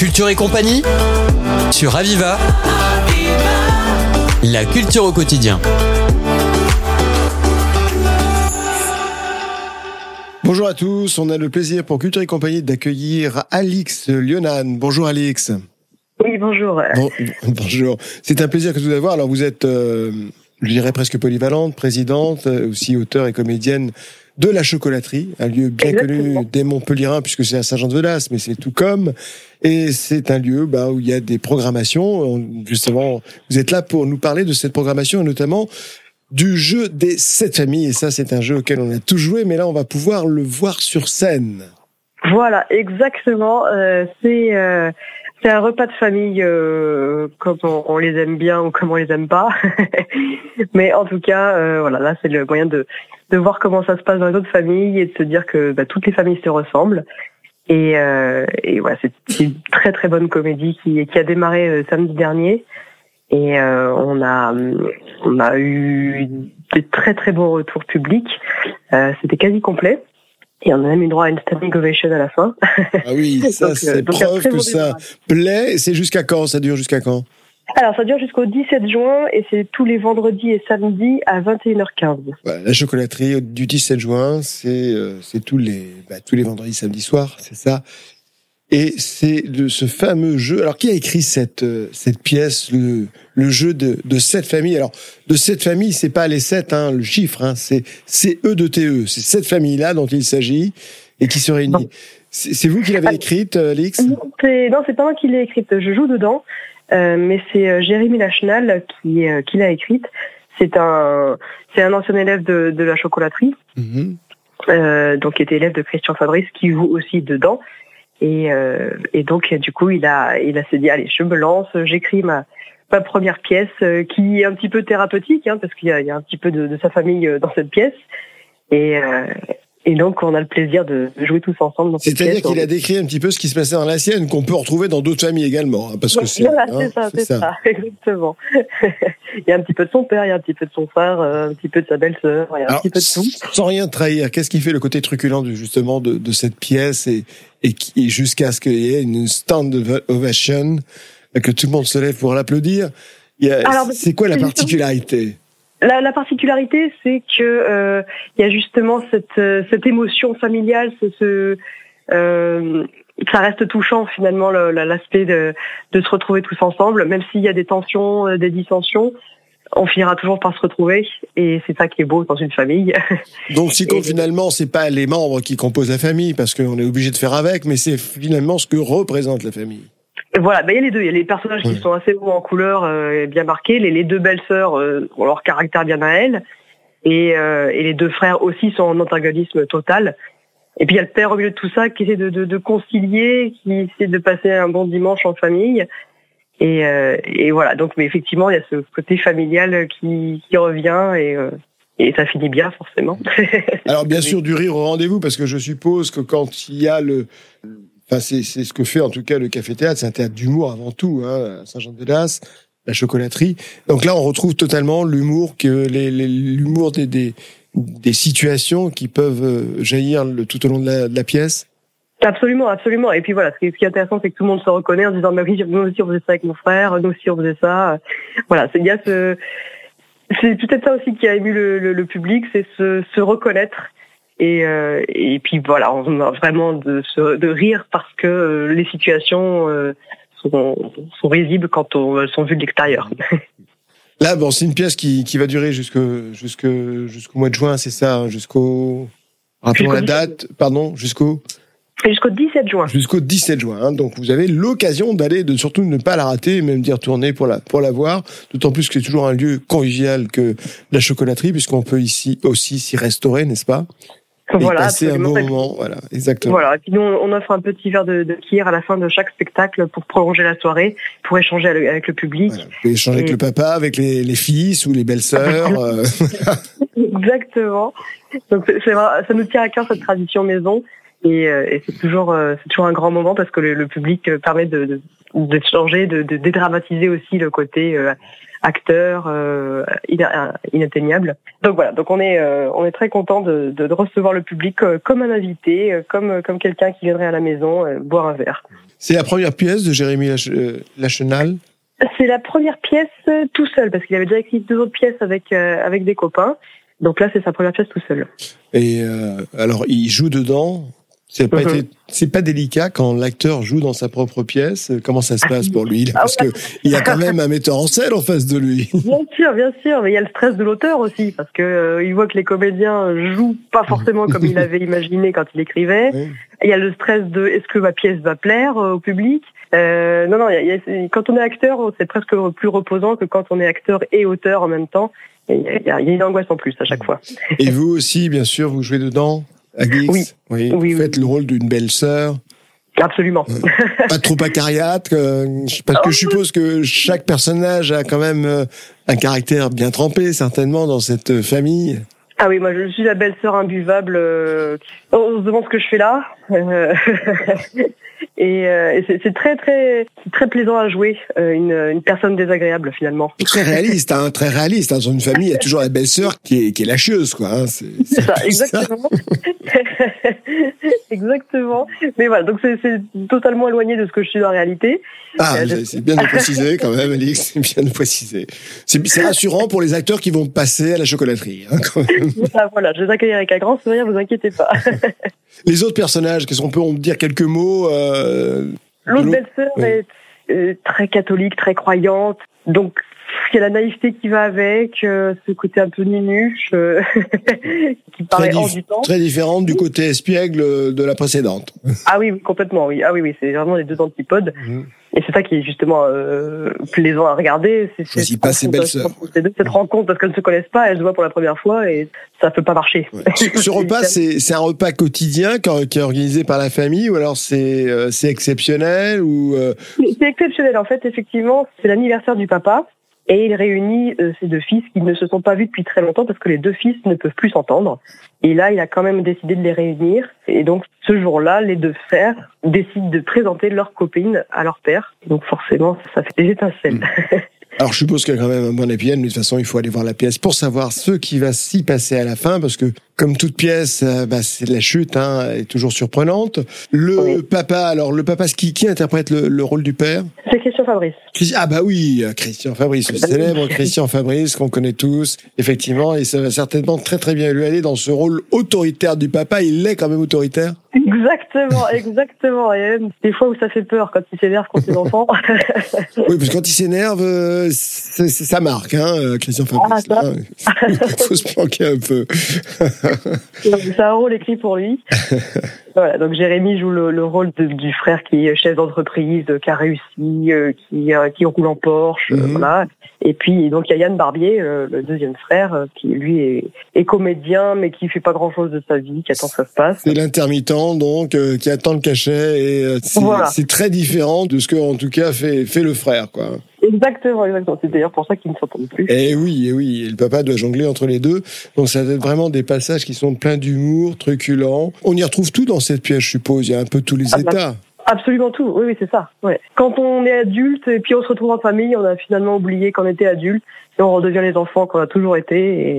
Culture et compagnie sur Aviva. La culture au quotidien. Bonjour à tous, on a le plaisir pour Culture et compagnie d'accueillir Alix Lionan. Bonjour Alix. Oui, bonjour. bonjour. C'est un plaisir que de vous avoir. Alors vous êtes, euh, je dirais presque polyvalente, présidente, euh, aussi auteur et comédienne de la chocolaterie, un lieu bien connu des Montpellierins puisque c'est à Saint-Jean-de-Velas, mais c'est tout comme. Et c'est un lieu bah, où il y a des programmations. Justement, vous êtes là pour nous parler de cette programmation et notamment du jeu des sept familles. Et ça, c'est un jeu auquel on a tout joué, mais là, on va pouvoir le voir sur scène. Voilà, exactement. Euh, c'est euh, c'est un repas de famille euh, comme on, les aime bien ou comme on les aime pas. mais en tout cas, euh, voilà, là, c'est le moyen de de voir comment ça se passe dans les autres familles et de se dire que bah, toutes les familles se ressemblent. Et, euh, et voilà, c'est une très très bonne comédie qui, qui a démarré euh, samedi dernier. Et euh, on a on a eu des très très beaux retours publics. Euh, C'était quasi complet. Et on a même eu droit à une standing ovation à la fin. Ah oui, ça c'est preuve que ça plaît. C'est jusqu'à quand Ça dure jusqu'à quand? Alors, ça dure jusqu'au 17 juin et c'est tous les vendredis et samedis à 21h15. la chocolaterie du 17 juin, c'est euh, tous les bah, tous les vendredis, samedi soir, c'est ça. Et c'est de ce fameux jeu. Alors, qui a écrit cette euh, cette pièce, le le jeu de de sept familles Alors, de sept familles, c'est pas les sept, hein, le chiffre, hein, c'est c'est E de TE. C'est cette famille là dont il s'agit et qui se réunit. C'est vous qui l'avez ah, écrite, Alix Non, c'est pas moi qui l'ai écrite. Je joue dedans. Euh, mais c'est euh, Jérémy Lachenal qui, euh, qui l'a écrite. C'est un, c'est un ancien élève de, de la chocolaterie, mhm. euh, donc qui était élève de Christian Fabrice, qui joue aussi dedans. Et, euh, et donc du coup, il a, il a se dit allez, je me lance, j'écris ma, première pièce, qui est un petit peu thérapeutique, hein, parce qu'il y a, un petit peu de, de, sa famille dans cette pièce. Et, et donc, on a le plaisir de jouer tous ensemble. C'est-à-dire qu'il a décrit un petit peu ce qui se passait dans la sienne, qu'on peut retrouver dans d'autres familles également, hein, parce que c'est. Voilà, hein, ça, c'est ça. exactement. il y a un petit peu de son père, il y a un petit peu de son frère, euh, un petit peu de sa belle-sœur, il y a un petit peu de tout. Sans rien trahir, qu'est-ce qui fait le côté truculent justement de, de cette pièce et, et, et jusqu'à ce qu'il y ait une stand ovation, que tout le monde se lève pour l'applaudir? C'est quoi la particularité? La, la, particularité, c'est que euh, il y a justement cette, euh, cette émotion familiale, ce, euh, ça reste touchant finalement l'aspect de, se retrouver tous ensemble, même s'il y a des tensions, des dissensions, on finira toujours par se retrouver et c'est ça qui est beau dans une famille. Donc si compte finalement c'est pas les membres qui composent la famille parce qu'on est obligé de faire avec, mais c'est finalement ce que représente la famille. Voilà, bah, il y a les deux. Il y a les personnages qui sont assez beaux en couleur, euh, bien marqués. Les, les deux belles sœurs euh, ont leur caractère bien à elles. Et, euh, et, les deux frères aussi sont en antagonisme total. Et puis il y a le père au milieu de tout ça qui essaie de, de, de concilier, qui essaie de passer un bon dimanche en famille. Et, euh, et, voilà, donc mais effectivement, il y a ce côté familial qui, qui revient et, euh, et ça finit bien forcément. Alors bien sûr, du rire au rendez-vous, parce que je suppose que quand il y a le c'est ce que fait en tout cas le Café Théâtre. C'est un théâtre d'humour avant tout, hein, Saint-Jean-de-Las, la chocolaterie. Donc là, on retrouve totalement l'humour que l'humour des, des, des situations qui peuvent euh, jaillir le, tout au long de la, de la pièce. Absolument, absolument. Et puis voilà, ce qui est, intéressant, c'est que tout le monde se reconnaît en disant, mais oui, nous aussi on faisait ça avec mon frère, nous aussi on faisait ça. Voilà, il y ce, c'est peut-être ça aussi qui a ému le, le, le public, c'est se, se reconnaître et, euh, et puis voilà, on a vraiment de, de rire parce que euh, les situations euh, sont, sont risibles quand on, elles sont vues de l'extérieur. Là, bon, c'est une pièce qui, qui va durer jusqu'au jusqu'au jusqu'au mois de juin, c'est ça, hein, jusqu'au rappelons la date, pardon, jusqu'au Jusqu'au 17 juin. Jusqu'au 17 juin. Hein, donc vous avez l'occasion d'aller, de surtout ne pas la rater, même d'y retourner pour la pour la voir. D'autant plus que c'est toujours un lieu convivial que la chocolaterie, puisqu'on peut ici aussi s'y restaurer, n'est-ce pas? Voilà, passer un bon moment, voilà, exactement. Voilà, et puis nous on offre un petit verre de, de kir à la fin de chaque spectacle pour prolonger la soirée, pour échanger avec le public. Voilà, échanger avec le papa, avec les, les fils ou les belles-sœurs. Euh. exactement. Donc c'est ça nous tient à cœur cette tradition maison. Et, euh, et c'est toujours, euh, c'est toujours un grand moment parce que le, le public permet de, de, de changer, de, de dédramatiser aussi le côté euh, acteur euh, ina- inatteignable. Donc voilà, donc on est, euh, on est très content de, de, de recevoir le public euh, comme un invité, euh, comme, comme quelqu'un qui viendrait à la maison euh, boire un verre. C'est la première pièce de Jérémy Lach- euh, Lachenal? C'est la première pièce euh, tout seul parce qu'il avait déjà écrit deux autres pièces avec euh, avec des copains. Donc là, c'est sa première pièce tout seul. Et euh, alors, il joue dedans? C'est pas c'est pas délicat quand l'acteur joue dans sa propre pièce. Comment ça se passe pour lui? là Ah Parce que il y a quand même un metteur en scène en face de lui. Bien sûr, bien sûr, mais il y a le stress de l'auteur aussi parce que euh, il voit que les comédiens jouent pas forcément comme il avait imaginé quand il écrivait. Oui. Il y a le stress de est-ce que ma pièce va plaire euh, au public? Euh, non, non, il y a- il y a- quand on est acteur, c'est presque plus reposant que quand on est acteur et auteur en même temps. Et Il y, a, il y a une angoisse en plus à chaque fois. Et vous aussi, bien sûr, vous jouez dedans? Alix Oui. oui. Oui, Vous faites le rôle d'une belle sœur, Absolument. pas trop acariate, euh, parce que je suppose que chaque personnage a quand même euh, un caractère bien trempé, certainement, dans cette famille. Ah oui, moi je suis la belle-sœur imbuvable. euh, On se demande ce que je fais là. Euh, Et, euh, et c'est très très très plaisant à jouer euh, une, une personne désagréable finalement. Très réaliste, hein, très réaliste. Hein. Dans une famille, il y a toujours la belle-sœur qui est, qui est lâcheuse, quoi. Hein. C'est ça, ça. exactement. exactement. Mais voilà, donc c'est totalement éloigné de ce que je suis la réalité. Ah, Euh, c'est bien de préciser quand même, Alix. C'est bien de préciser. C'est rassurant pour les acteurs qui vont passer à la chocolaterie. Hein, quand même. Voilà, je les accueille avec un grand sourire, vous inquiétez pas. Les autres personnages, qu'est-ce qu'on peut en dire quelques mots euh, L'autre belle-sœur est très catholique, très croyante. Donc, il y a la naïveté qui va avec, euh, ce côté un peu ninuche, euh, qui paraît hors du temps. Très différente du côté espiègle de la précédente. Ah oui, oui, complètement, oui. Ah oui, oui, c'est vraiment les deux antipodes. Mhm. Et c'est ça qui est justement euh, plaisant à regarder. C'est cette pas ces deux- Cette rencontre, parce qu'elles ne se connaissent pas, elles se voient pour la première fois et ça peut pas marcher. Ouais. Ce, ce repas, c'est c'est un repas quotidien qui est organisé par la famille ou alors c'est euh, c'est exceptionnel ou euh, c'est exceptionnel. En fait, effectivement, c'est l'anniversaire du papa et il réunit euh, ses deux fils qui ne se sont pas vus depuis très longtemps parce que les deux fils ne peuvent plus s'entendre. Et là, il a quand même décidé de les réunir. Et donc, ce jour-là, les deux frères décident de présenter leur copine à leur père. Donc, forcément, ça fait des étincelles. Alors, je suppose qu'il y a quand même un bon épisode, mais de toute façon, il faut aller voir la pièce pour savoir ce qui va s'y passer à la fin, parce que, comme toute pièce, euh, bah, c'est la chute, hein, est toujours surprenante. Le Oui. papa, alors, le papa, qui, qui interprète le, le rôle du père? C'est Christian Fabrice. Ah bah oui, euh, Christian Fabrice, le célèbre Christian Fabrice qu'on connaît tous, effectivement, et ça va certainement très très bien lui aller dans ce rôle autoritaire du papa. Il est quand même autoritaire. Exactement, exactement. Et des fois où ça fait peur quand il s'énerve contre ses enfants. Oui, parce que quand il s'énerve, euh, ça marque, hein, euh, Christian Fabrice. Ah, ça. hein. Il faut se planquer un peu. C'est un rôle écrit pour lui. voilà, donc Jérémy joue le, le rôle de- du frère qui est chef d'entreprise, qui a réussi, qui, qui roule en Porsche, euh, Mhm. voilà. Et puis donc il y a Yann Barbier, euh, le deuxième frère, euh, qui lui est, est comédien, mais qui fait pas grand chose de sa vie, qui attend que ça se passe. C'est l'intermittent, donc, euh, qui attend le cachet, et c'est Voilà. très différent de ce que, en tout cas, fait, fait le frère, quoi. Exactement, exactement. C'est d'ailleurs pour ça qu'ils ne s'entendent plus. Et oui, et oui, et le papa doit jongler entre les deux. Donc ça doit être vraiment des passages qui sont pleins d'humour, truculents. On y retrouve tout dans cette pièce, je suppose. Il y a un peu tous les Ah, bah, états. Absolument tout. Oui, oui, c'est ça. Ouais. Quand on est adulte et puis on se retrouve en famille, on a finalement oublié qu'on était adulte et on redevient les enfants qu'on a toujours été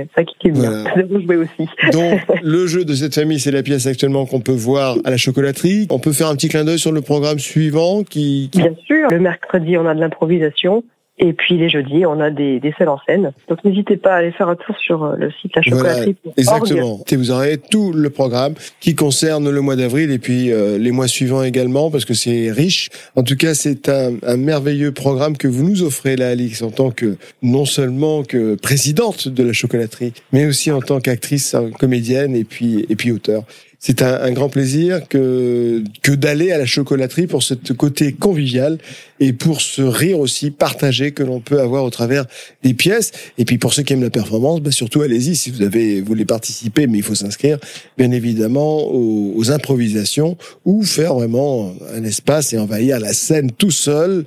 et ça qui est bien. Voilà. C'est jouer aussi. Donc le jeu de cette famille, c'est la pièce actuellement qu'on peut voir à la chocolaterie. On peut faire un petit clin d'œil sur le programme suivant qui- Bien sûr. Le mercredi, on a de l'improvisation. Et puis les jeudis, on a des, des scènes en scène. Donc n'hésitez pas à aller faire un tour sur euh, le site La Voilà, Chocolaterie. Exactement. Et vous aurez tout le programme qui concerne le mois d'avril et puis euh, les mois suivants également parce que c'est riche. En tout cas, c'est un, un merveilleux programme que vous nous offrez là, Alix, en tant que non seulement que présidente de la chocolaterie, mais aussi en tant qu'actrice, hein, comédienne et puis et puis auteur. C'est un, un grand plaisir que que d'aller à la chocolaterie pour ce côté convivial et pour ce rire aussi partagé que l'on peut avoir au travers des pièces. Et puis pour ceux qui aiment la performance, bah surtout allez-y si vous avez voulez participer, mais il faut s'inscrire bien évidemment aux, aux improvisations ou faire vraiment un espace et envahir la scène tout seul.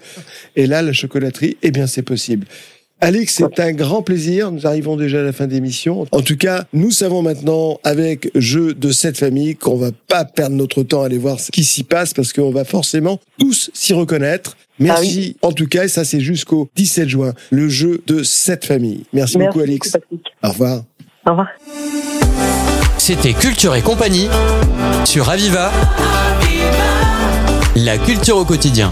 Et là, la chocolaterie, eh bien c'est possible. Alix, c'est un grand plaisir. Nous arrivons déjà à la fin d'émission. En tout cas, nous savons maintenant, avec Jeu de cette famille, qu'on va pas perdre notre temps à aller voir ce qui s'y passe parce qu'on va forcément tous s'y reconnaître. Merci. Ah En tout cas, et ça c'est jusqu'au 17 juin, le jeu de cette famille. Merci, Merci beaucoup. Patrick. Au revoir. Au revoir. C'était Culture et compagnie sur Aviva. La culture au quotidien.